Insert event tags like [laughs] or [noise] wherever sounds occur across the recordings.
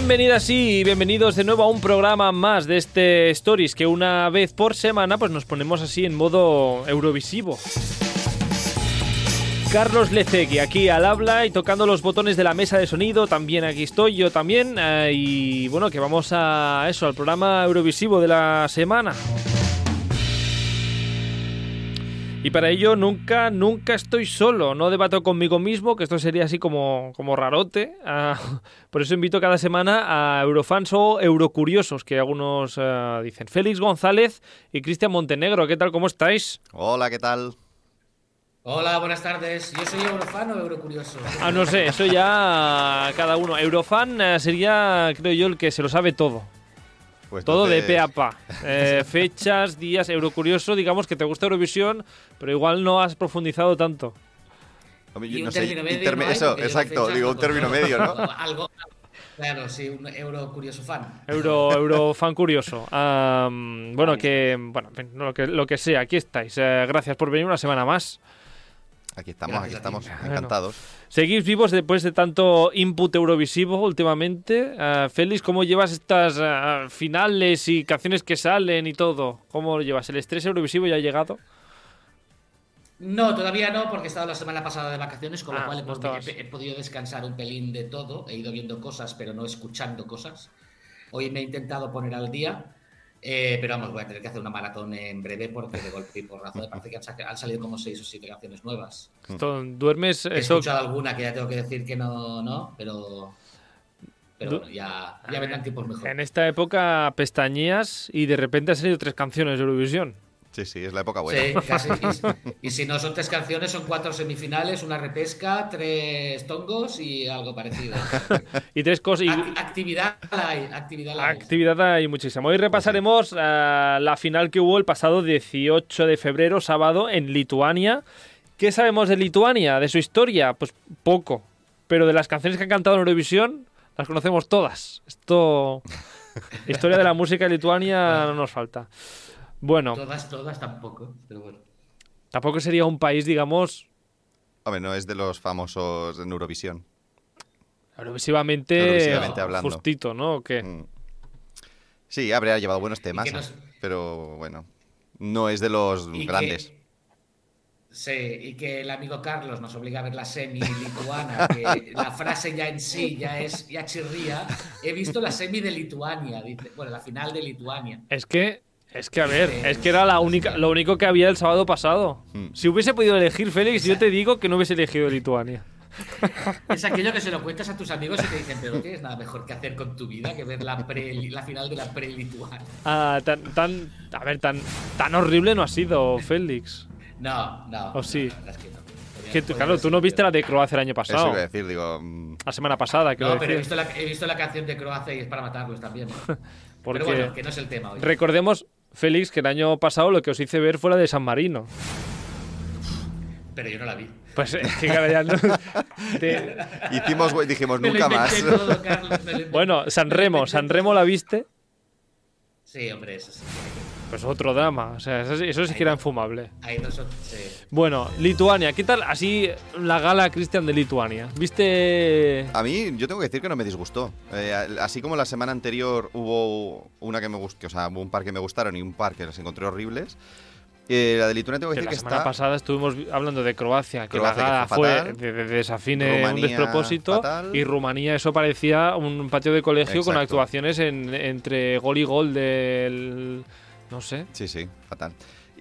Bienvenidas y bienvenidos de nuevo a un programa más de este Stories que una vez por semana pues nos ponemos así en modo eurovisivo. Carlos Lecegui aquí al habla y tocando los botones de la mesa de sonido, también aquí estoy yo también eh, y bueno que vamos a eso, al programa eurovisivo de la semana. Y para ello nunca, nunca estoy solo, no debato conmigo mismo, que esto sería así como, como rarote. Ah, [laughs] por eso invito cada semana a eurofans o eurocuriosos, que algunos ah, dicen. Félix González y Cristian Montenegro, ¿qué tal? ¿Cómo estáis? Hola, ¿qué tal? Hola, buenas tardes. ¿Yo soy eurofan o eurocurioso? Ah, no sé, eso ya cada uno. Eurofan eh, sería, creo yo, el que se lo sabe todo. Pues Todo de pe a pa. Eh, fechas, días, Eurocurioso, digamos que te gusta Eurovisión, pero igual no has profundizado tanto. Hombre, Y yo un no sé, término medio. interme- no hay, eso, exacto, digo un término medio, ¿no? [laughs] Algo. Claro, sí, un eurocurioso fan. Euro, Eurofan curioso. Am, bueno, que, bueno, lo que lo que sea, aquí estáis. Eh, gracias por venir una semana más. Aquí estamos, Gracias aquí estamos, Bueno. encantados. Seguís vivos después de tanto input eurovisivo últimamente. Eh, Félix, ¿cómo llevas estas eh, finales y canciones que salen y todo? ¿Cómo lo llevas? ¿El estrés eurovisivo ya ha llegado? No, todavía no, porque he estado la semana pasada de vacaciones, con Ah, lo cual he, estabas. he- he podido descansar un pelín de todo. He ido viendo cosas, pero no escuchando cosas. Hoy me he intentado poner al día, eh, pero vamos, voy a tener que hacer una maratón en breve porque de golpe y porrazo me parece que han, salido como seis o siete canciones nuevas. ¿Duermes? He Eso, escuchado alguna que ya tengo que decir que no, no, pero, pero bueno, ya, ya vendrán tiempos mejores. en esta época pestañeas y de repente han salido tres canciones de Eurovisión. Sí, sí, es la época buena. Sí, [laughs] casi. Y, y si no son tres canciones, son cuatro semifinales, una repesca, tres tongos y algo parecido. [laughs] Y tres cosas. y- Ac- actividad la hay, actividad la hay. Actividad hay muchísima. Hoy repasaremos eh, la final que hubo el pasado 18 de febrero, sábado, en Lituania. ¿Qué sabemos de Lituania? ¿De su historia? Pues poco. Pero de las canciones que han cantado en Eurovisión, las conocemos todas. Esto. [laughs] Historia de la música de Lituania no nos falta. Bueno, Todas, todas tampoco, pero bueno. tampoco sería un país, digamos, Hombre, no es de los famosos en Eurovisión. Eurovisivamente, Eurovisivamente hablando. justito, ¿no? ¿O qué? Mm. Sí, habría llevado buenos temas, nos- pero bueno, no es de los Y que- grandes. Sí, y que el amigo Carlos nos obliga a ver la semi lituana, [laughs] que la frase ya en sí ya es, ya chirría. He visto la semi de Lituania, dice, bueno, la final de Lituania. Es que, es que a ver, es que era la única, lo único que había el sábado pasado. Mm. Si hubiese podido elegir Félix, yo te digo que no hubiese elegido Lituania. [laughs] Es aquello que se lo cuentas a tus amigos y te dicen, pero no tienes nada mejor que hacer con tu vida que ver la, pre, la final de la pre-lituana. Ah, tan, tan, a ver, tan, tan horrible no ha sido Félix. No, no. ¿O sí? no, la es que no. Que tú, claro, tú no viste la de Croacia el año Eso pasado. iba a decir, digo. mm, La semana pasada, quiero No, pero he visto, la, he visto la canción de Croacia y es para matarlos también. [laughs] ¿eh? Porque Pero bueno, que no es el tema hoy. recordemos, Félix, que el año pasado lo que os hice ver fue la de San Marino. Pero yo no la vi. Pues es que claro, ya no- [laughs] te- Hicimos, güey, dijimos Me nunca más. todo, Carlos, me. [laughs] Bueno, San Me lo Remo, inventé San todo. Remo la viste, Sí, hombre, eso sí. Pues otro drama. O sea, eso, sí- eso sí que era infumable. Ahí no son. Sí. Bueno, Lituania, ¿qué tal así la gala Cristian de Lituania? ¿Viste A mí, yo tengo que decir que no me disgustó. Eh, así como la semana anterior hubo una que me gustó, o sea, hubo un par que me gustaron y un par que los encontré horribles. eh, la de Lituania tengo que Que decir la que semana está. pasada estuvimos vi- hablando de Croacia, que Croacia, la que gala fue fue fatal. de, de desafine un Rumanía, despropósito fatal. y Rumanía eso parecía un patio de colegio con actuaciones en- entre gol y gol del no sé, Sí, sí, fatal.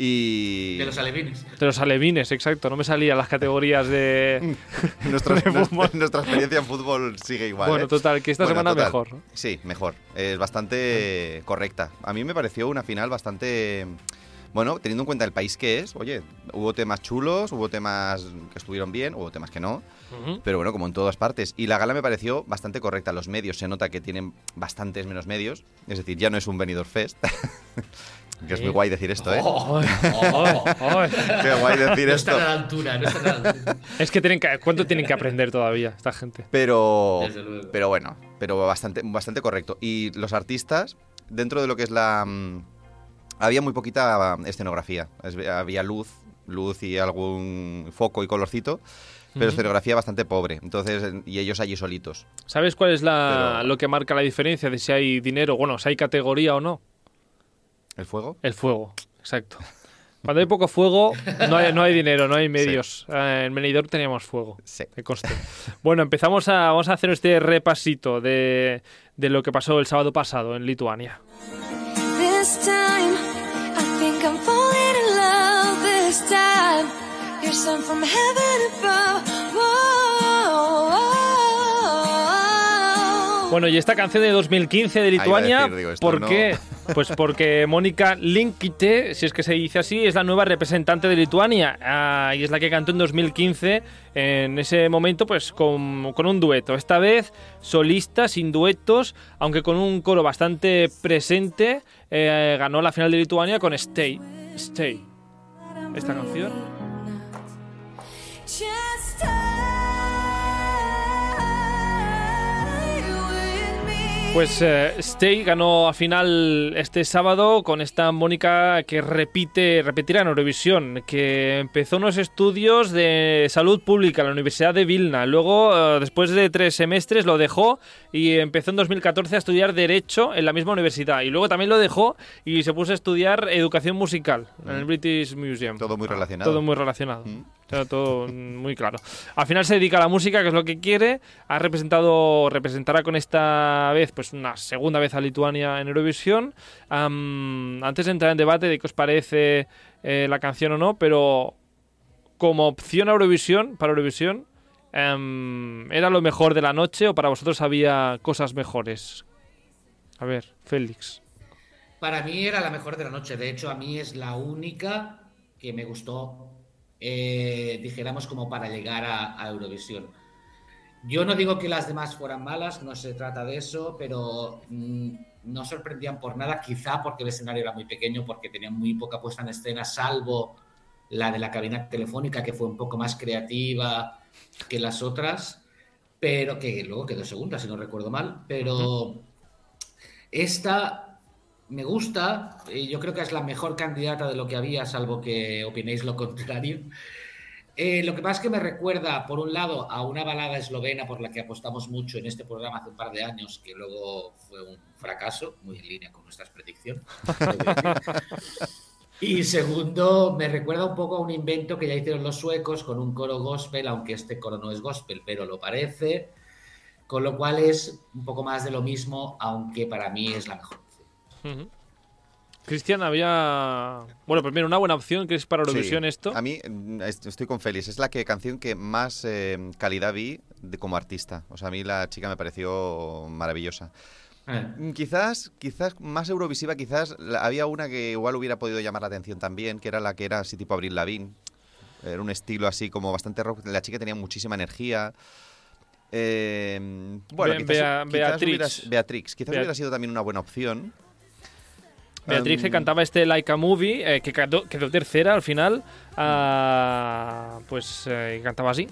Y. De los alevines. de los alevines, exacto, no me salían las categorías de [laughs] nuestra, de fútbol. nuestra experiencia en fútbol sigue igual. Bueno, ¿eh? total, que esta Bueno, semana total. mejor. ¿no? Sí, mejor. Es bastante correcta. A mí me pareció una final bastante. Bueno, teniendo en cuenta el país que es, oye, hubo temas chulos, hubo temas que estuvieron bien, hubo temas que no, Pero bueno, como en todas partes. Y la gala me pareció bastante correcta. Los medios se nota que tienen bastantes menos medios, es decir, ya no es un Benidorm Fest. [laughs] que es muy guay decir esto, ¿eh? Oh, oh, oh. Qué guay decir No esto. están a la altura, no están a la altura. [laughs] es que tienen que cuánto tienen que aprender todavía esta gente. Pero, Desde luego. pero bueno, pero bastante, bastante correcto. Y los artistas, dentro de lo que es la... mm, había muy poquita escenografía. Es- Había luz luz y algún foco y colorcito, pero Ujú. escenografía bastante pobre. Entonces, y ellos allí solitos. ¿Sabes cuál es la, Pero- lo que marca la diferencia de si hay dinero, bueno, si hay categoría o no? ¿El fuego? El fuego, exacto. Cuando hay poco fuego, no hay, no hay dinero, no hay medios. Eh, en Benidorm teníamos fuego. Sí. Bueno, empezamos a, vamos a hacer este repasito de, de lo que pasó el sábado pasado en Lituania. This time, you're sent from heaven above. Whoa. Bueno, y esta canción de 2015 de Lituania, decir, digo, ¿por no- qué? Pues porque Mónica Linkite, si es que se dice así, es la nueva representante de Lituania ah, y es la que cantó en 2015 en ese momento pues con, con un dueto. Esta vez solista, sin duetos, aunque con un coro bastante presente, eh, ganó la final de Lituania con Stay. Stay. Esta canción. Pues eh, Stay ganó a final este sábado con esta Mónica que repite, repetirá en Eurovisión, que empezó unos estudios de salud pública en la Universidad de Vilna. Luego, eh, después de tres semestres, lo dejó y empezó en 2014 a estudiar Derecho en la misma universidad. Y luego también lo dejó y se puso a estudiar Educación Musical en el British Museum. Todo muy relacionado. Todo muy relacionado. Mm. Todo muy claro. Al final se dedica a la música, que es lo que quiere. Ha representado, representará con esta vez, pues una segunda vez a Lituania en Eurovisión. Antes de entrar en debate de qué os parece eh, la canción o no, pero como opción a Eurovisión, para Eurovisión, em, ¿era lo mejor de la noche o para vosotros había cosas mejores? A ver, Félix. Para mí era la mejor de la noche. De hecho, a mí es la única que me gustó, eh, dijéramos, como para llegar a Eurovisión. Yo no digo que las demás fueran malas, no se trata de eso, pero mm, no sorprendían por nada, quizá porque el escenario era muy pequeño, porque tenían muy poca puesta en escena, salvo la de la cabina telefónica, que fue un poco más creativa que las otras, pero que luego quedó segunda, si no recuerdo mal, pero esta me gusta, y yo creo que es la mejor candidata de lo que había, salvo que opinéis lo contrario. Eh, lo que pasa es que me recuerda, por un lado, a una balada eslovena por la que apostamos mucho en este programa hace un par de años, que luego fue un fracaso, muy en línea con nuestras predicciones. [laughs] Y segundo, me recuerda un poco a un invento que ya hicieron los suecos con un coro gospel, aunque este coro no es gospel, pero lo parece. Con lo cual es un poco más de lo mismo, aunque para mí es la mejor. opción. Ujú. Cristian, había. Bueno, primero, una buena opción que es para Eurovisión Sí. esto. A mí mm, est- estoy con Félix. Es la que, canción que más eh, calidad vi de, como artista. O sea, a mí la chica me pareció maravillosa. Eh, Mm, Quizás, quizás más eurovisiva, quizás la- había una que igual hubiera podido llamar la atención también, que era la que era así tipo Abril Lavigne. Era un estilo así como bastante rock. La chica tenía muchísima energía. Eh, bueno, Be- quizás, Bea- quizás Beatrix. hubiera- Beatrix. Quizás Bea- hubiera sido también una buena opción. Beatriz que cantaba este Like a Movie, eh, que quedó, quedó tercera al final. ah, pues eh, cantaba así.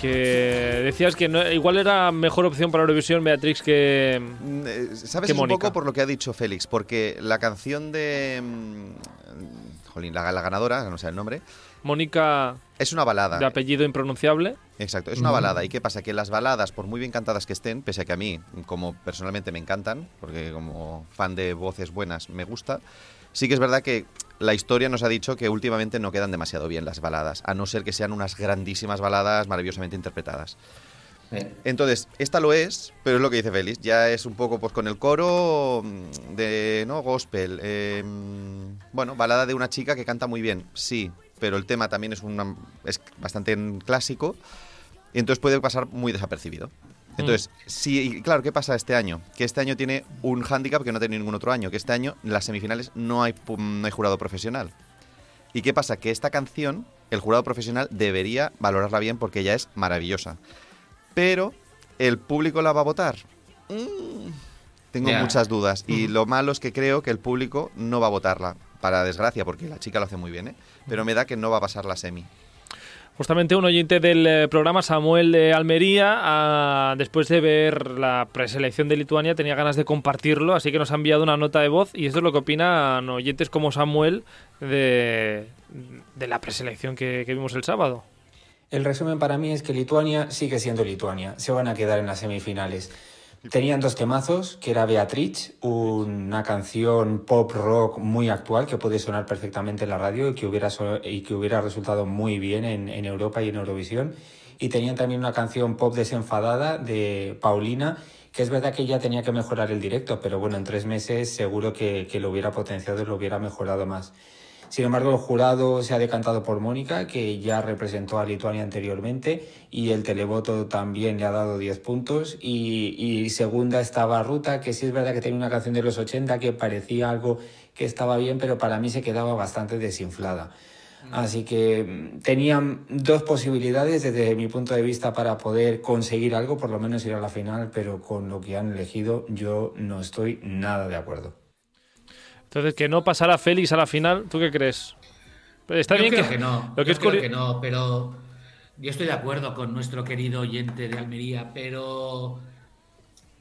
Que decías que no- igual era mejor opción para Eurovisión Beatrix que. Mm, eh, ¿Sabes? que un Mónica. poco por lo que ha dicho Félix, porque la canción de. Jolín, la, la ganadora, no sé el nombre, Mónica es una balada. de apellido impronunciable. Exacto, es una balada. ¿Y qué pasa? Que las baladas, por muy bien cantadas que estén, pese a que a mí, como personalmente me encantan, porque como fan de voces buenas me gusta, sí que es verdad que la historia nos ha dicho que últimamente no quedan demasiado bien las baladas, a no ser que sean unas grandísimas baladas maravillosamente interpretadas. Entonces, esta lo es, pero es lo que dice Félix, ya es un poco pues con el coro mm, de no gospel, eh, mm, bueno, balada de una chica que canta muy bien, sí, pero el tema también es una, es bastante clásico y entonces puede pasar muy desapercibido. Entonces, sí, y claro, ¿qué pasa este año? Que este año tiene un hándicap que no tiene ningún otro año, que este año en las semifinales no hay, no hay jurado profesional. ¿Y qué pasa? Que esta canción, el jurado profesional debería valorarla bien porque ella es maravillosa. Pero, ¿el público la va a votar? Mm, tengo muchas dudas. Y lo malo es que creo que el público no va a votarla. Para desgracia, porque la chica lo hace muy bien, ¿eh? Pero me da que no va a pasar la semi. Justamente un oyente del eh, programa, Samuel de Almería, ah, después de ver la preselección de Lituania, tenía ganas de compartirlo, así que nos ha enviado una nota de voz y esto es lo que opinan oyentes como Samuel de, de la preselección que, que vimos el sábado. El resumen para mí es que Lituania sigue siendo Lituania. Se van a quedar en las semifinales. Tenían dos temazos, que era Beatriz, una canción pop rock muy actual que puede sonar perfectamente en la radio y que hubiera, y que hubiera resultado muy bien en, Europa y en Eurovisión. Y tenían también una canción pop desenfadada de Paulina, que es verdad que ella tenía que mejorar el directo, pero bueno, en tres meses seguro que, que lo hubiera potenciado y lo hubiera mejorado más. Sin embargo, el jurado se ha decantado por Mónica, que ya representó a Lituania anteriormente, y el televoto también le ha dado 10 puntos. Y, segunda estaba Ruta, que sí es verdad que tenía una canción de los 80 que parecía algo que estaba bien, pero para mí se quedaba bastante desinflada. Así que mm, tenían dos posibilidades desde mi punto de vista para poder conseguir algo, por lo menos ir a la final, pero con lo que han elegido yo no estoy nada de acuerdo. Entonces, que no pasara Félix a la final, ¿tú qué crees? Pues Está yo bien creo que, que, no. Lo que yo es creo curi- que no, pero yo estoy de acuerdo con nuestro querido oyente de Almería, pero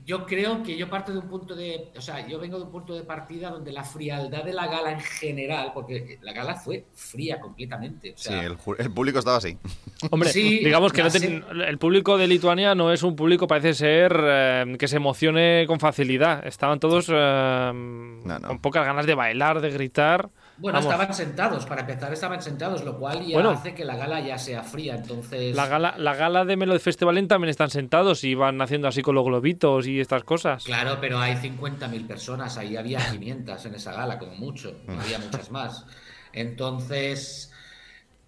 yo creo que yo parto de un punto de, o sea, yo vengo de un punto de partida donde la frialdad de la gala en general, porque la gala fue fría completamente, o Sí, el, público estaba así. [laughs] Hombre, Sí, digamos que no te- se- el público de Lituania no es un público, parece ser, eh, que se emocione con facilidad. Estaban todos eh, no. con pocas ganas de bailar, de gritar. Bueno, Vamos, estaban sentados, para empezar estaban sentados, lo cual ya Bueno. hace que la gala ya sea fría, entonces La gala, la gala de Melody Festival también están sentados y van haciendo así con los globitos y estas cosas. Claro, pero hay 50.000 personas, ahí había 500 en esa gala, como mucho, no había muchas más. Entonces,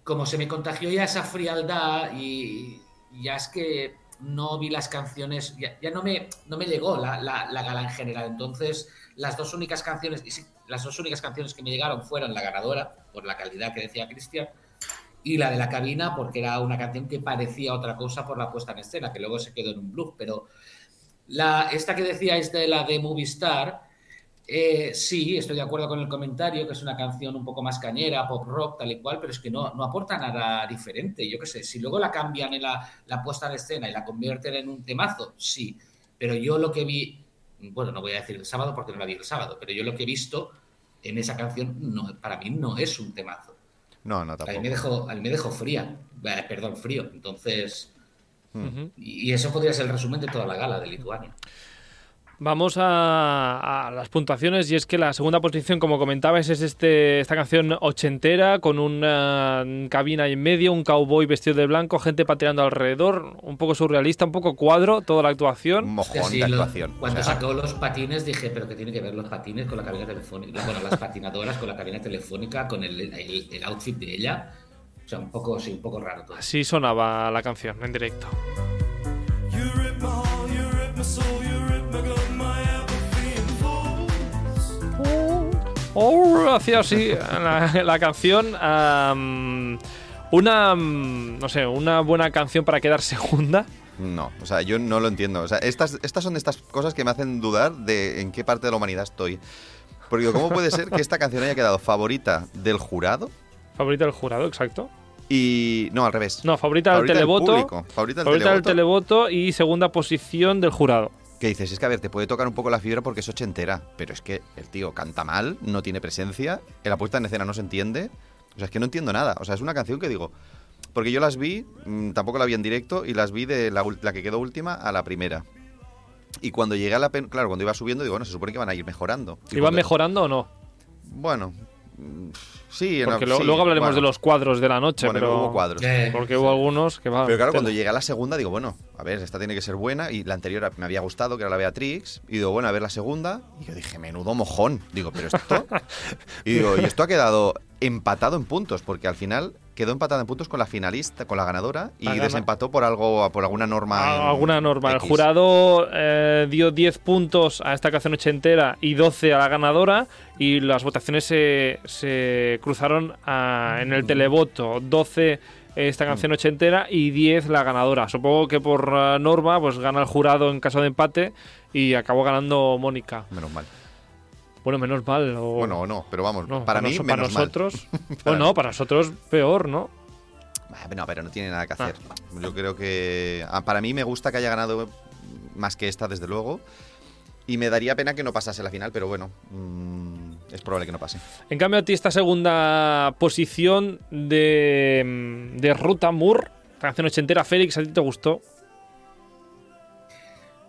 como se me contagió ya esa frialdad y ya es que no vi las canciones, ya, ya no, me, no me llegó la, la- la gala en general. Entonces, las dos únicas canciones, y las dos únicas canciones que me llegaron fueron la ganadora, por la calidad que decía Cristian, y la de la cabina, porque era una canción que parecía otra cosa por la puesta en escena, que luego se quedó en un bluff, pero la, esta que decíais de la de Movistar, eh, sí, estoy de acuerdo con el comentario, que es una canción un poco más cañera, pop rock, tal y cual, pero es que no, no aporta nada diferente. Yo qué sé, si luego la cambian en la, la puesta en escena y la convierten en un temazo, sí, pero yo lo que vi, bueno, no voy a decir el sábado porque no la vi el sábado, pero yo lo que he visto en esa canción, no, para mí no es un temazo. No, no, A mí tampoco. me dejó, a mí me dejó fría, eh, perdón, frío. Entonces, y, y eso podría ser el resumen de toda la gala de Lituania. Vamos a, a las puntuaciones y es que la segunda posición, como comentabais, es este, esta canción ochentera con una cabina en medio, un cowboy vestido de blanco, gente pateando alrededor, un poco surrealista, un poco cuadro, toda la Un actuación. mojón Sí, de lo- actuación. cuando O sea, sacó los patines dije, pero que tiene que ver los patines con la cabina telefónica, bueno, las patinadoras con la cabina telefónica, con el, el- el outfit de ella. O sea, un poco, sí, un poco raro todo. Así sonaba la canción en directo. Oh, hacía así la, la canción. una, no sé, una buena canción para quedar segunda. No, o sea, yo no lo entiendo. O sea, estas, estas son de estas cosas que me hacen dudar de en qué parte de la humanidad estoy. Porque ¿cómo puede ser que esta canción haya quedado favorita del jurado? Favorita del jurado, exacto. Y. No, al revés. No, favorita, del televoto. público, Favorita del favorita del televoto. televoto y segunda posición del jurado. Que dices, es que a ver, te puede tocar un poco la fibra porque es ochentera, pero es que el tío canta mal, no tiene presencia, en la puesta en escena no se entiende. O sea, es que no entiendo nada. O sea, es una canción que digo. Porque yo las vi, mm, tampoco la vi en directo, y las vi de la, que quedó última a la primera. Y cuando llegué a la pen- claro, cuando iba subiendo, digo, bueno, se supone que van a ir mejorando. ¿Iban mejorando o no? Bueno, mm, sí, Porque lo- sí, luego hablaremos bueno. de los cuadros de la noche, Bueno, pero. hubo cuadros. Eh, Porque hubo algunos que van. Pero claro, cuando llegué a la segunda, digo, bueno, a ver, esta tiene que ser buena. Y la anterior me había gustado, que era la Beatrix. Y digo, bueno, a ver la segunda. Y yo dije, menudo mojón. Digo, pero esto. [laughs] y digo, y esto ha quedado empatado en puntos, porque al final quedó empatado en puntos con la finalista, con la ganadora. Y desempató por algo, por alguna norma. Ah, alguna norma. El X. jurado eh, dio 10 puntos a esta canción ochentera y 12 a la ganadora. Y las votaciones se, se cruzaron ah, en el televoto. 12 esta canción ochentera y 10 la ganadora. Supongo que por ah, norma pues gana el jurado en caso de empate y acabó ganando Mónica. Menos mal. Bueno, menos mal. O, Bueno, o no, pero vamos, no, para mí, noso- menos para nosotros. mal. [laughs] Bueno, no, para nosotros peor, ¿no? Ah, No, pero no tiene nada que hacer. Yo creo que. ah, Para mí me gusta que haya ganado más que esta, desde luego. Y me daría pena que no pasase la final, pero bueno, mm, es probable que no pase. En cambio, a ti esta segunda posición de, de Ruta Moore, canción ochentera, Félix, ¿a ti te gustó?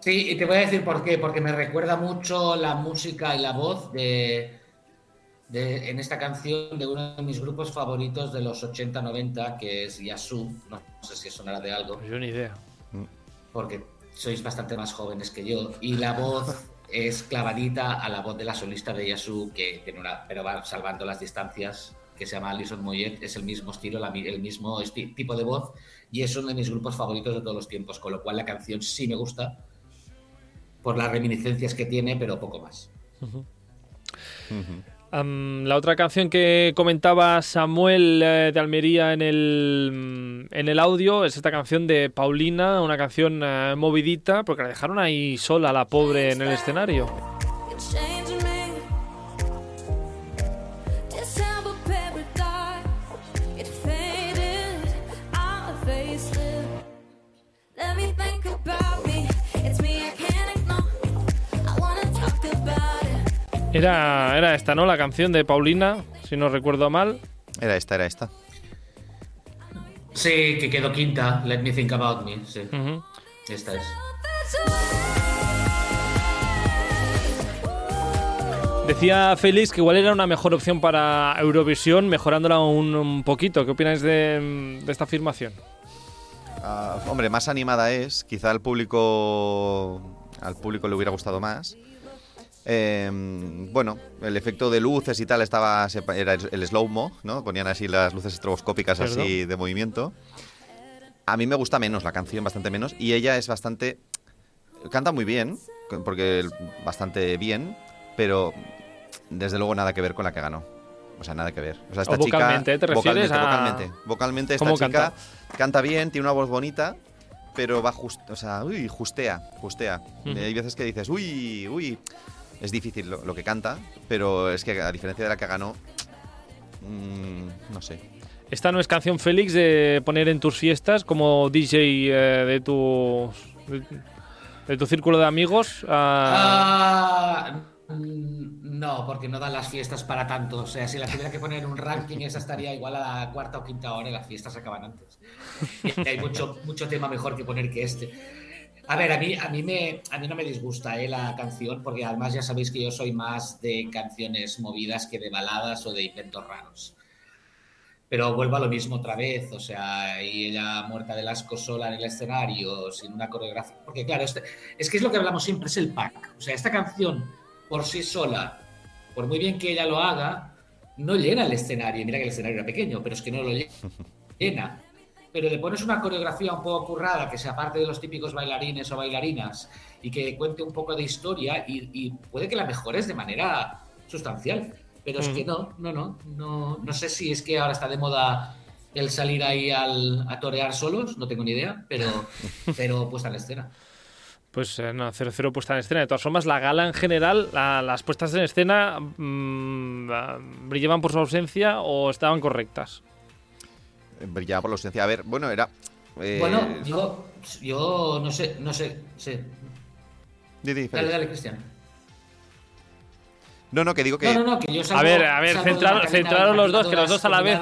Sí, y te voy a decir por qué. Porque me recuerda mucho la música y la voz de, de- en esta canción de uno de mis grupos favoritos de los 80-90, que es Yasu. No sé si sonará de algo, yo ni idea. porque sois bastante más jóvenes que yo. Y la voz [laughs] es clavadita a la voz de la solista de Yasu, que tiene una, pero va salvando las distancias, que se llama Alison Moyet. Es el mismo estilo, la el mismo tipo de voz. Y es uno de mis grupos favoritos de todos los tiempos, con lo cual la canción sí me gusta por las reminiscencias que tiene, pero poco más. La otra canción que comentaba Samuel eh, de Almería en el, en el audio es esta canción de Paulina, una canción eh, movidita, porque la dejaron ahí sola, la pobre, en el escenario. Era, era esta, ¿no? La canción de Paulina, si no recuerdo mal. Era esta, era esta. Sí, que quedó quinta, Let Me Think About Me. Sí, esta es. Decía Félix que igual era una mejor opción para Eurovisión, mejorándola un, un poquito. ¿Qué opináis de, de esta afirmación? Ah, hombre, más animada es. Quizá al público. Al público le hubiera gustado más. Eh, bueno, el efecto de luces y tal estaba. Era el slow-mo, ¿no? Ponían así las luces estroboscópicas así de movimiento. A mí me gusta menos la canción, bastante menos. Y ella es bastante. Canta muy bien, porque bastante bien, pero desde luego nada que ver con la que ganó. O sea, nada que ver. O sea, esta O vocalmente, chica, ¿te refieres vocalmente, a- vocalmente. Vocalmente esta ¿Cómo chica canta? canta? bien, tiene una voz bonita, pero va just, o sea, uy, justea, justea. Ujú. Hay veces que dices, uy, uy, es difícil lo, lo que canta, pero es que a diferencia de la que ganó, mm, no sé. Esta no es canción Félix de poner en tus fiestas como DJ eh, de tu de, de tu círculo de amigos. ah, Ah, no, porque no dan las fiestas para tanto. O sea, si la tuviera que poner en un ranking, esa estaría igual a la cuarta o quinta hora y las fiestas acaban antes. Y hay mucho, mucho tema mejor que poner que este. A ver, a mí, a mí, me, a mí no me disgusta eh, la canción, porque además ya sabéis que yo soy más de canciones movidas que de baladas o de inventos raros. Pero vuelvo a lo mismo otra vez, o sea, y ella muerta de asco sola en el escenario, sin una coreografía. Porque claro, este, es que es lo que hablamos siempre, es el pack. O sea, esta canción por sí sola, por muy bien que ella lo haga, no llena el escenario. Mira que el escenario era pequeño, pero es que no lo lle- [laughs] llena. Pero le pones una coreografía un poco currada, que sea parte de los típicos bailarines o bailarinas, y que cuente un poco de historia, y, y puede que la mejores de manera sustancial. Pero es que no, no, no, no, no sé si es que ahora está de moda el salir ahí al, a torear solos, no tengo ni idea, pero, [laughs] pero puesta en la escena. Pues eh, no, 0-0 puesta en escena. De todas formas, la gala en general, la- las puestas en escena mm, ah, brillaban por su ausencia o estaban correctas. Brillaba por la ausencia. A ver, bueno, era. eh, Bueno, yo, yo no sé, no sé, di, Dale, dale, Cristian. No, no, que digo que. No, no, no, que yo salgo, A ver, a ver, salgo de centrar- una cabina de centraros los dos, que los dos a la vez.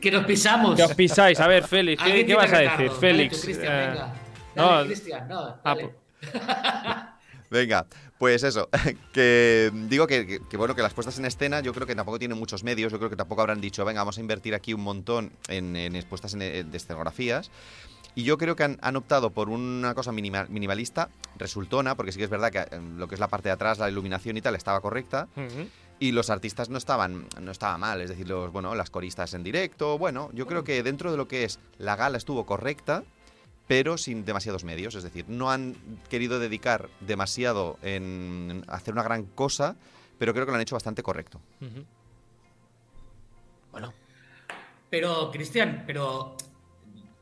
Que nos pisamos. Que os pisáis. A ver, Félix, ¿qué, vas a decir? Dale Félix. tú, Cristian, eh, venga. no, Dale, Cristian, no, ah, dale. pues- [laughs] Venga, pues eso, [laughs] que digo que, que- que bueno, que las puestas en escena yo creo que tampoco tienen muchos medios, yo creo que tampoco habrán dicho, venga, vamos a invertir aquí un montón en, en puestas en, en- de escenografías. Y yo creo que han, han optado por una cosa minima- minimalista, resultona, porque sí que es verdad que eh, lo que es la parte de atrás, la iluminación y tal, estaba correcta. Y los artistas no estaban, no estaba mal, es decir, los, bueno, las coristas en directo, bueno, yo creo que dentro de lo que es la gala estuvo correcta, pero sin demasiados medios, es decir, no han querido dedicar demasiado en hacer una gran cosa, pero creo que lo han hecho bastante correcto. Bueno. Pero, Cristian, pero.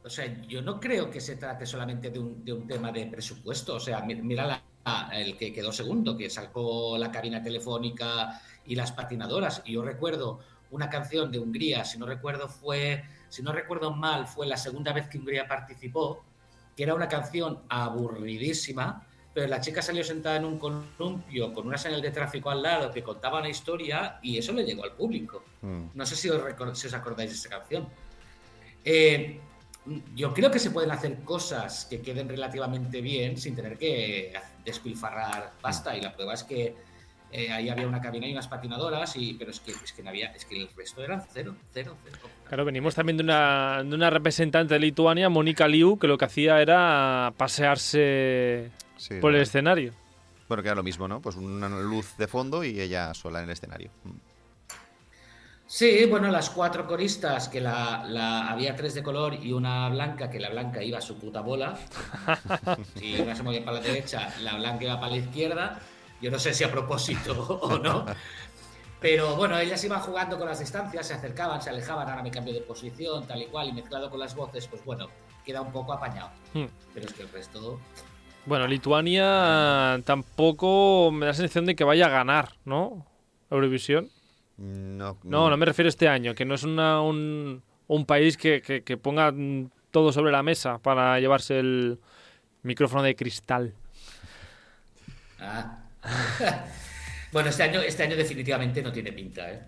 O sea, yo no creo que se trate solamente de un, de un tema de presupuesto. O sea, mi- mira la- el que quedó segundo, que sacó la cabina telefónica y las patinadoras. Y yo recuerdo una canción de Hungría, si no recuerdo fue, si no recuerdo mal, fue la segunda vez que Hungría participó, que era una canción aburridísima, pero la chica salió sentada en un columpio con una señal de tráfico al lado que contaba una historia y eso le llegó al público. Mm. No sé si os, si os acordáis de esa canción. Eh, yo creo que se pueden hacer cosas que queden relativamente bien sin tener que despilfarrar pasta. Y la prueba es que eh, ahí había una cabina y unas patinadoras, y, pero es que, es que no había, es que el resto eran cero, cero, cero. Claro, venimos también de una, de una representante de Lituania, Mónica Liu, que lo que hacía era pasearse Sí, por el escenario. Bueno, que era lo mismo, ¿no? Pues una luz de fondo y ella sola en el escenario. Mm. Sí, bueno, las cuatro coristas, que la, la- había tres de color y una blanca, que la blanca iba a su puta bola. [laughs] Si una se movía para la derecha, la blanca iba para la izquierda. Yo no sé si a propósito o no. Pero bueno, ellas iban jugando con las distancias, se acercaban, se alejaban, ahora me cambio de posición, tal y cual, y mezclado con las voces, pues bueno, queda un poco apañado. Hmm. Pero es que el resto. Bueno, Lituania tampoco me da la sensación de que vaya a ganar, ¿no? Eurovisión. No, No, no me refiero a este año, que no es una- un, un país que, que- que ponga todo sobre la mesa para llevarse el micrófono de cristal. Ah. [laughs] bueno, este año, este año definitivamente no tiene pinta, ¿eh?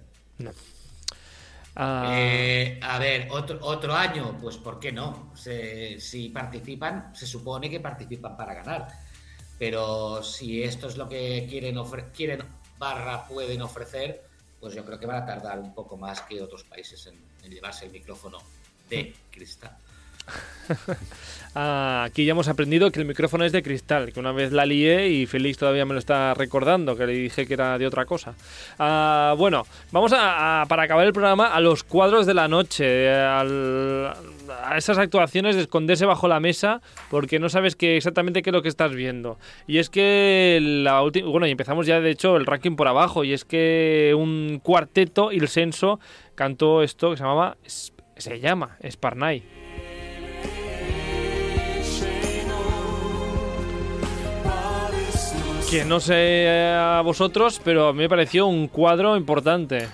Ah, Eh, a ver, otro, otro año, pues ¿por qué no? Se- si participan, se supone que participan para ganar. Pero si esto es lo que quieren, ofre- quieren barra pueden ofrecer, pues yo creo que van a tardar un poco más que otros países en, en llevarse el micrófono de cristal. [laughs] ah, aquí ya hemos aprendido que el micrófono es de cristal, que una vez la lié y Félix todavía me lo está recordando, que le dije que era de otra cosa. Ah, bueno, vamos a, para acabar el programa a los cuadros de la noche, a esas actuaciones de esconderse bajo la mesa porque no sabes qué, exactamente qué es lo que estás viendo. Y es que la última, bueno, y empezamos ya de hecho el ranking por abajo, y es que un cuarteto, Il Senso, cantó esto que se llamaba, se llama Sparnay. Que no sé a vosotros, pero a mí me pareció un cuadro importante.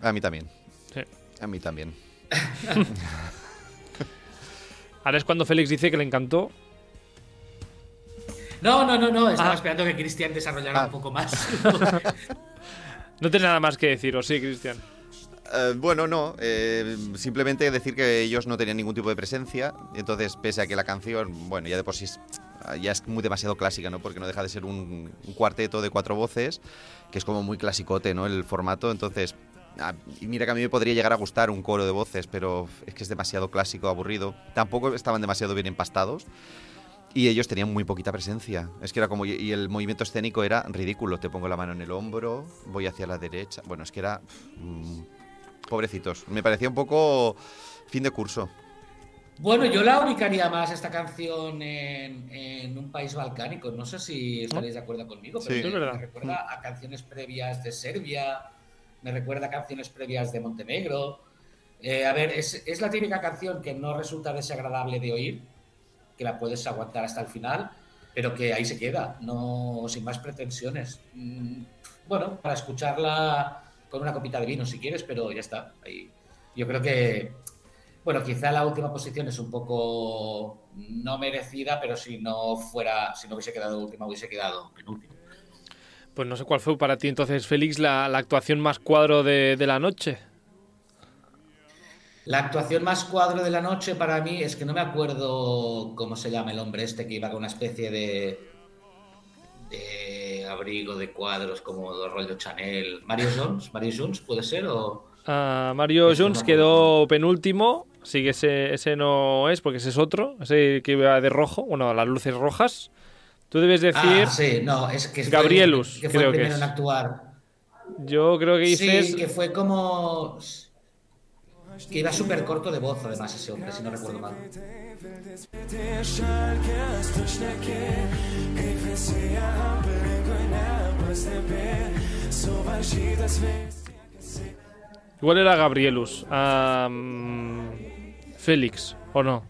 A mí también. Sí. A mí también. [laughs] Ahora es cuando Félix dice que le encantó. No, no, no, no, estaba Ah. esperando que Cristian desarrollara Ah. un poco más. [laughs] No tiene nada más que decir, ¿o sí, Cristian? Eh, bueno, no. eh, simplemente decir que ellos no tenían ningún tipo de presencia. Entonces, pese a que la canción, bueno, ya de por sí ya es muy demasiado clásica, ¿no? Porque no deja de ser un, un cuarteto de cuatro voces, que es como muy clasicote, ¿no? El formato. Entonces, ah, y mira que a mí me podría llegar a gustar un coro de voces, pero es que es demasiado clásico, aburrido. Tampoco estaban demasiado bien empastados. Y ellos tenían muy poquita presencia. Es que era como. Y el movimiento escénico era ridículo. Te pongo la mano en el hombro, voy hacia la derecha. Bueno, es que era. mm, pobrecitos. Me parecía un poco fin de curso. Bueno, yo la ubicaría más esta canción en, en un país balcánico. No sé si estaréis de acuerdo conmigo, pero Sí. me, Es verdad. me recuerda a canciones previas de Serbia, me recuerda a canciones previas de Montenegro. Eh, a ver, es, es la típica canción que no resulta desagradable de oír, que la puedes aguantar hasta el final, pero que ahí se queda, no sin más pretensiones. Mm, Bueno, para escucharla con una copita de vino si quieres, pero ya está. Ahí. Yo creo que bueno, quizá la última posición es un poco no merecida, pero si no fuera, si no hubiese quedado última, hubiese quedado penúltima. Pues no sé cuál fue para ti entonces, Félix, la, la actuación más cuadro de, de la noche. La actuación más cuadro de la noche para mí es que no me acuerdo cómo se llama el hombre este que iba con una especie de, de abrigo de cuadros como rollo Chanel. Mario Jones, Mario Jones puede ser o Ah, Mario Jones quedó penúltimo. Sí que ese, ese no es, porque ese es otro. Ese que iba de rojo. Bueno, las luces rojas. Tú debes decir. Ah, sí, no, es que fue- Gabrielus, que fue creo el que primero es. en actuar. Yo creo que dices. Sí, que fue como que iba súper corto de voz además ese hombre, si no recuerdo mal. Igual era Gabrielus. Ah, mm, Félix, ¿o no?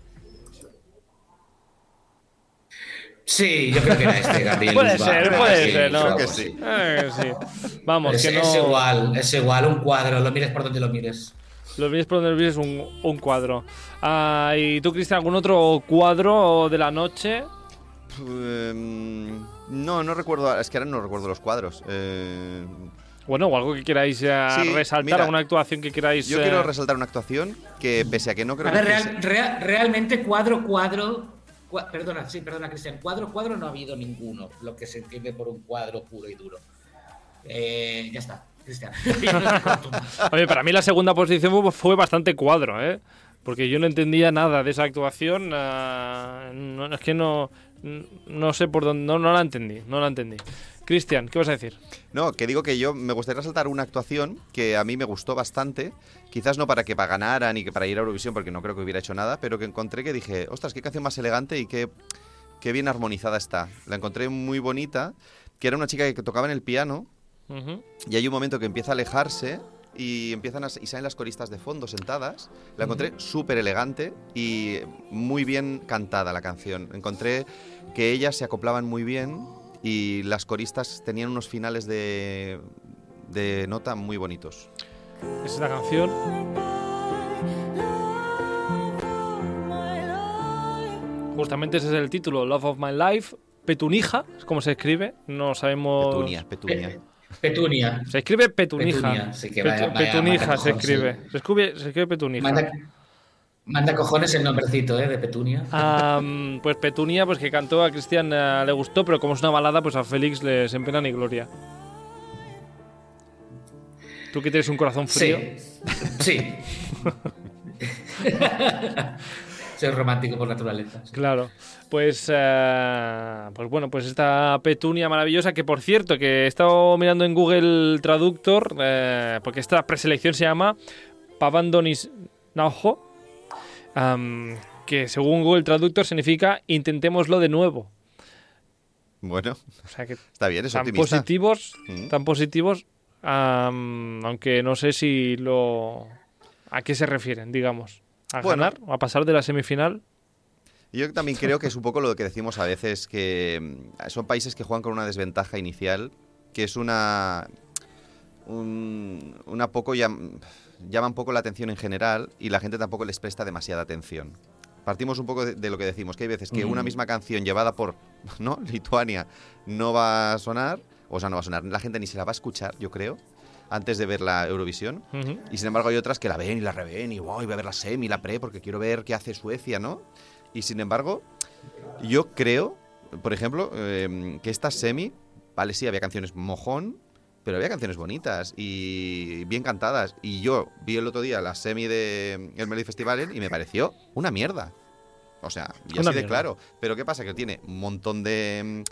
Sí, yo creo que era este, Gabriel. [laughs] Puede ser, puede ser, ¿no? Creo que sí. Eh, sí. Vamos, Es, que no. es igual, es igual, un cuadro, lo mires por donde lo mires. Lo mires por donde lo mires un, un cuadro. Ah, ¿Y tú, Cristian, algún otro cuadro de la noche? Em, no, no recuerdo. Es que ahora no recuerdo los cuadros. Eh, Bueno, o algo que queráis eh, Sí, resaltar, mira, alguna actuación que queráis. yo eh, quiero resaltar una actuación que, pese a que no creo A ver, que. real- rea- realmente cuadro, cuadro. cua- perdona, sí, perdona, Cristian. Cuadro, cuadro no ha habido ninguno, lo que se entiende por un cuadro puro y duro. Eh, ya está, Cristian. [laughs] Oye, para mí la segunda posición fue- bastante cuadro, ¿eh? Porque yo no entendía nada de esa actuación. ah, no, es que no, no sé por dónde. No, no la entendí, no la entendí. Cristian, ¿qué vas a decir? No, que digo que yo me gustaría resaltar una actuación que a mí me gustó bastante. Quizás no para que para ganara ni que para ir a Eurovisión, porque no creo que hubiera hecho nada, pero que encontré que dije, ostras, qué canción más elegante y qué, qué bien armonizada está. La encontré muy bonita, que era una chica que tocaba en el piano y hay un momento que empieza a alejarse y empiezan a, y salen las coristas de fondo sentadas. La encontré súper elegante y muy bien cantada la canción. Encontré que ellas se acoplaban muy bien y las coristas tenían unos finales de, de nota muy bonitos. Es esta canción. Justamente ese es el título, Love of My Life. Petunija, es como se escribe. No sabemos. Petunia, Petunia. Petunia. Se escribe Petunija. Petunia, sí, que Petu- vaya- vaya- Petunija vaya se escribe. sí. Se escribe, se escribe Petunija. Manda, manda cojones el nombrecito, ¿eh? De Petunia. Pues Petunia, pues que cantó a Cristian eh, le gustó, pero como es una balada, pues a Félix le en pena ni gloria. Tú que tienes un corazón frío. Sí. Sí. [laughs] Soy romántico por naturaleza. sí. Claro. Pues, eh, pues bueno, pues esta petunia maravillosa, que por cierto, que he estado mirando en Google Traductor, eh, porque esta preselección se llama Pavandonis Naujo, que según Google Traductor significa intentémoslo de nuevo. Bueno, O sea que está bien, es tan optimista. positivos, Mm. tan positivos, aunque no sé si lo... ¿A qué se refieren, digamos? ¿A Bueno. ganar? ¿A pasar de la semifinal? Yo también creo que es un poco lo que decimos a veces, que mm, son países que juegan con una desventaja inicial, que es una... un- una poco llam- llama un poco la atención en general y la gente tampoco les presta demasiada atención. Partimos un poco de, de lo que decimos, que hay veces que una misma canción llevada por [laughs] ¿no? Lituania no va a sonar, o sea, no va a sonar, la gente ni se la va a escuchar, yo creo, antes de ver la Eurovisión. Y sin embargo hay otras que la ven y la reven y wow, y voy a ver la semi, la pre, porque quiero ver qué hace Suecia, ¿no? Y sin embargo, yo creo, por ejemplo, eh, que esta semi, vale, sí, había canciones mojón, pero había canciones bonitas y bien cantadas. Y yo vi el otro día la semi de el Melody Festival y me pareció una mierda. O sea, y Una así de claro. Pero ¿qué pasa? Que tiene un montón de,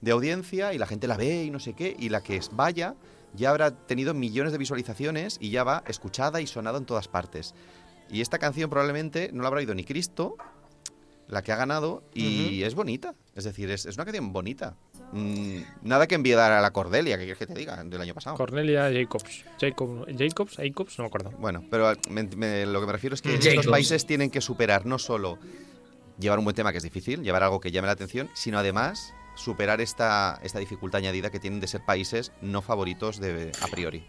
de audiencia y la gente la ve y no sé qué, y la que vaya ya habrá tenido millones de visualizaciones y ya va escuchada y sonada en todas partes. Y esta canción probablemente no la habrá oído ni Cristo, la que ha ganado, y es bonita. Es decir, es, es una canción bonita. Mm, nada que enviar a la Cordelia, que quieres que te diga, del año pasado. Cornelia Jacobs. Jacob, Jacobs, Jacobs, no me acuerdo. Bueno, pero me- me- lo que me refiero es que Jacobs. estos países tienen que superar no solo llevar un buen tema que es difícil, llevar algo que llame la atención, sino además superar esta, esta dificultad añadida que tienen de ser países no favoritos de, a priori.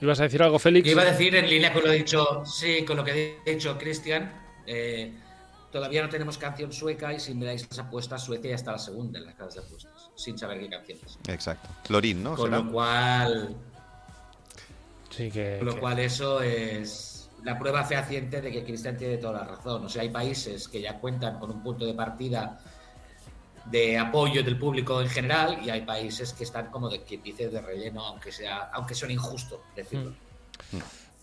¿Ibas a decir algo, Félix? Yo iba a decir en línea con lo dicho, sí, con lo que ha dicho Cristian, eh, todavía no tenemos canción sueca y si miráis las apuestas, Suecia ya está la segunda en las casas de apuestas, sin saber qué canción es. Exacto. Lorín, ¿no? Con ¿Será? lo cual, Sí, que. con lo que- cual eso es la prueba fehaciente de que Cristian tiene toda la razón. O sea, hay países que ya cuentan con un punto de partida de apoyo del público en general y hay países que están como de que dice de relleno, aunque sea, aunque suene injusto decirlo.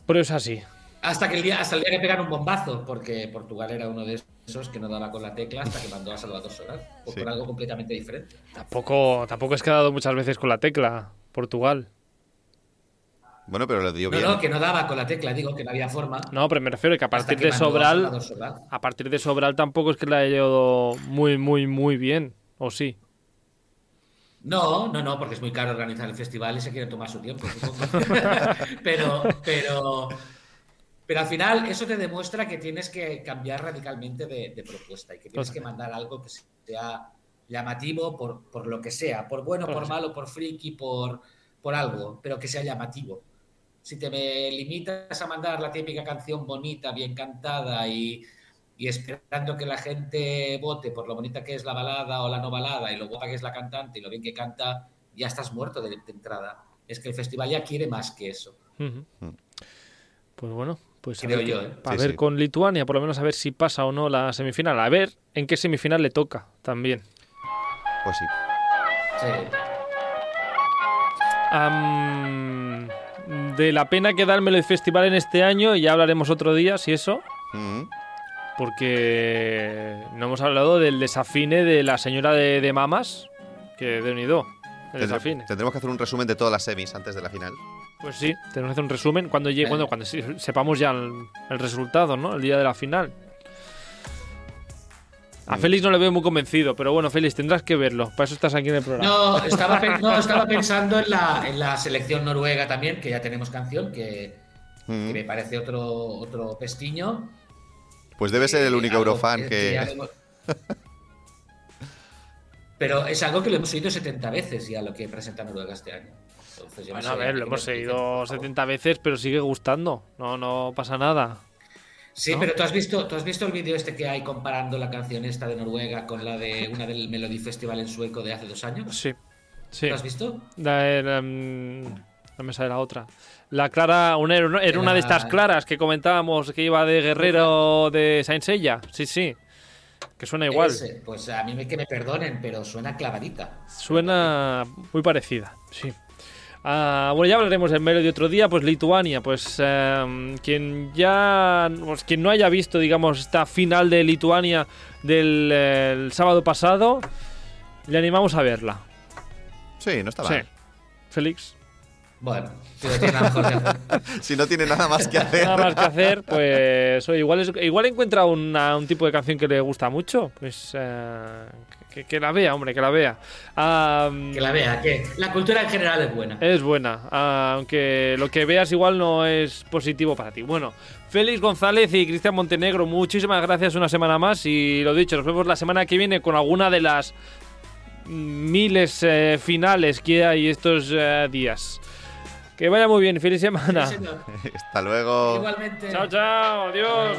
Pero es así. Hasta que el día, hasta el día que pegan un bombazo, porque Portugal era uno de esos que no daba con la tecla hasta que mandó a Salvador Solán, o Sí. por algo completamente diferente. Tampoco, tampoco es que ha dado muchas veces con la tecla Portugal. Bueno, pero lo dio No, bien. no, que no daba con la tecla, digo que no había forma. No, pero me refiero que a partir que de a Sobral. A partir de Sobral tampoco es que le haya ido muy, muy, muy bien. ¿O sí? No, no, no, porque es muy caro organizar el festival y se quiere tomar su tiempo, supongo. [laughs] [laughs] pero, pero, pero al final eso te demuestra que tienes que cambiar radicalmente de, de propuesta y que tienes que mandar algo que sea llamativo por, por lo que sea, por bueno, Por malo, por friki, por, por algo, pero que sea llamativo. Si te me limitas a mandar la típica canción bonita, bien cantada y, y esperando que la gente vote por lo bonita que es la balada o la no balada y lo guapa que es la cantante y lo bien que canta, ya estás muerto de, de entrada. Es que el festival ya quiere más que eso. Ujú. Pues bueno, pues a Creo ver, yo, ¿eh? a Sí, ver sí. con Lituania, por lo menos a ver si pasa o no la semifinal. A ver en qué semifinal le toca también. Pues sí. De la pena que da el Festival en este año, y ya hablaremos otro día, si eso, Mm. porque no hemos hablado del desafine de la señora de, de Mamas, que de unido. Tendremos que hacer un resumen de todas las semis antes de la final. Pues sí, tenemos que hacer un resumen cuando llegue, Eh. cuando, cuando se- sepamos ya el, el resultado, ¿no? El día de la final. A Mm. Félix no le veo muy convencido, pero bueno, Félix, tendrás que verlo. Para eso estás aquí en el programa. No, estaba, pe- no, estaba pensando en la, en la selección noruega también, que ya tenemos canción, que, Mm. que me parece otro, otro pestiño. Pues debe ser el Eh, único algo Eurofan ya que. [laughs] Pero es algo que lo hemos oído 70 veces ya lo que presenta Noruega este año. Entonces, no Bueno, a ver, lo hemos favor. 70 veces, pero sigue gustando. No, no pasa nada. Sí, ¿no? pero ¿tú has, visto, ¿tú has visto el vídeo este que hay comparando la canción esta de Noruega con la de una del Melody Festival en sueco de hace dos años? Sí. Sí. ¿Lo has visto? La, la, mm, no me sale la otra. La Clara, una, era una- de estas claras que comentábamos que iba de guerrero de Saint Seiya. Sí, sí. Que suena igual. Ese, pues a mí me, que me perdonen, pero suena clavadita. Suena muy parecida, sí. Ah, bueno, ya hablaremos del Melody otro día. Pues Lituania, pues em, quien ya, pues, quien no haya visto, digamos, esta final de Lituania del el sábado pasado, le animamos a verla. Sí, no está Sí. mal. Félix, Bueno, si no tiene nada mejor que hacer. [laughs] Si no tiene nada más que [laughs] hacer. nada más que hacer, pues oye, igual, es- igual encuentra una- un tipo de canción que le gusta mucho, pues eh, que, que la vea, hombre, que la vea. Que la vea, que la cultura en general es buena. Es buena, aunque lo que veas igual no es positivo para ti. Bueno, Félix González y Cristian Montenegro, muchísimas gracias una semana más y lo dicho, nos vemos la semana que viene con alguna de las miles eh, finales que hay estos eh, días. Que vaya muy bien, feliz semana. [laughs] Hasta luego. Igualmente. Chao, chao, adiós.